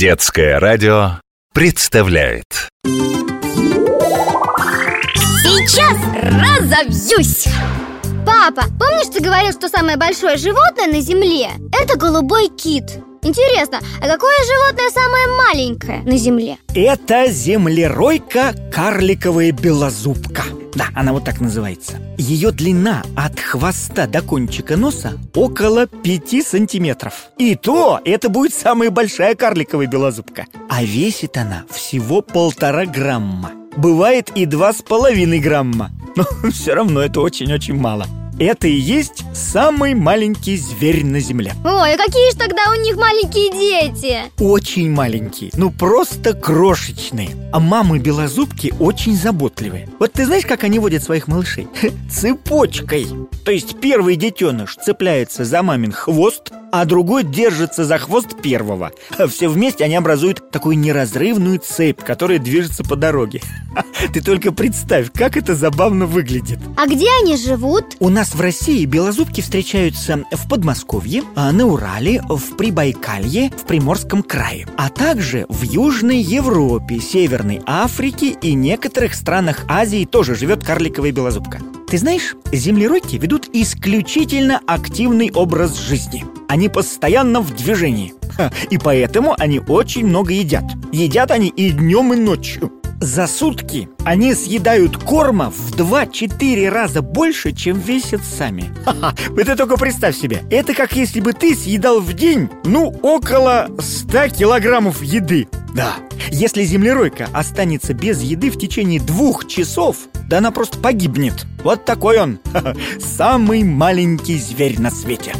Детское радио представляет Сейчас разобьюсь! Папа, помнишь, ты говорил, что самое большое животное на Земле – это голубой кит? Интересно, а какое животное самое маленькое на Земле? Это землеройка карликовая белозубка Да, она вот так называется. Ее длина от хвоста до кончика носа около 5 сантиметров. И то это будет самая большая карликовая белозубка. А весит она всего полтора грамма. Бывает и два с половиной грамма. Но все равно это очень-очень мало это и есть самый маленький зверь на Земле Ой, а какие же тогда у них маленькие дети? Очень маленькие, ну просто крошечные А мамы белозубки очень заботливые Вот ты знаешь, как они водят своих малышей? Цепочкой То есть первый детеныш цепляется за мамин хвост а другой держится за хвост первого. Все вместе они образуют такую неразрывную цепь, которая движется по дороге. Ты только представь, как это забавно выглядит. А где они живут? У нас в России белозубки встречаются в Подмосковье, а, на Урале, в Прибайкалье, в Приморском крае, а также в Южной Европе, Северной Африке и некоторых странах Азии тоже живет карликовая белозубка. Ты знаешь, землеройки ведут исключительно активный образ жизни. Они постоянно в движении. И поэтому они очень много едят. Едят они и днем, и ночью. За сутки они съедают корма в 2-4 раза больше, чем весят сами Ха-ха, ты только представь себе Это как если бы ты съедал в день, ну, около 100 килограммов еды Да, если землеройка останется без еды в течение двух часов Да она просто погибнет. Вот такой он, самый маленький зверь на свете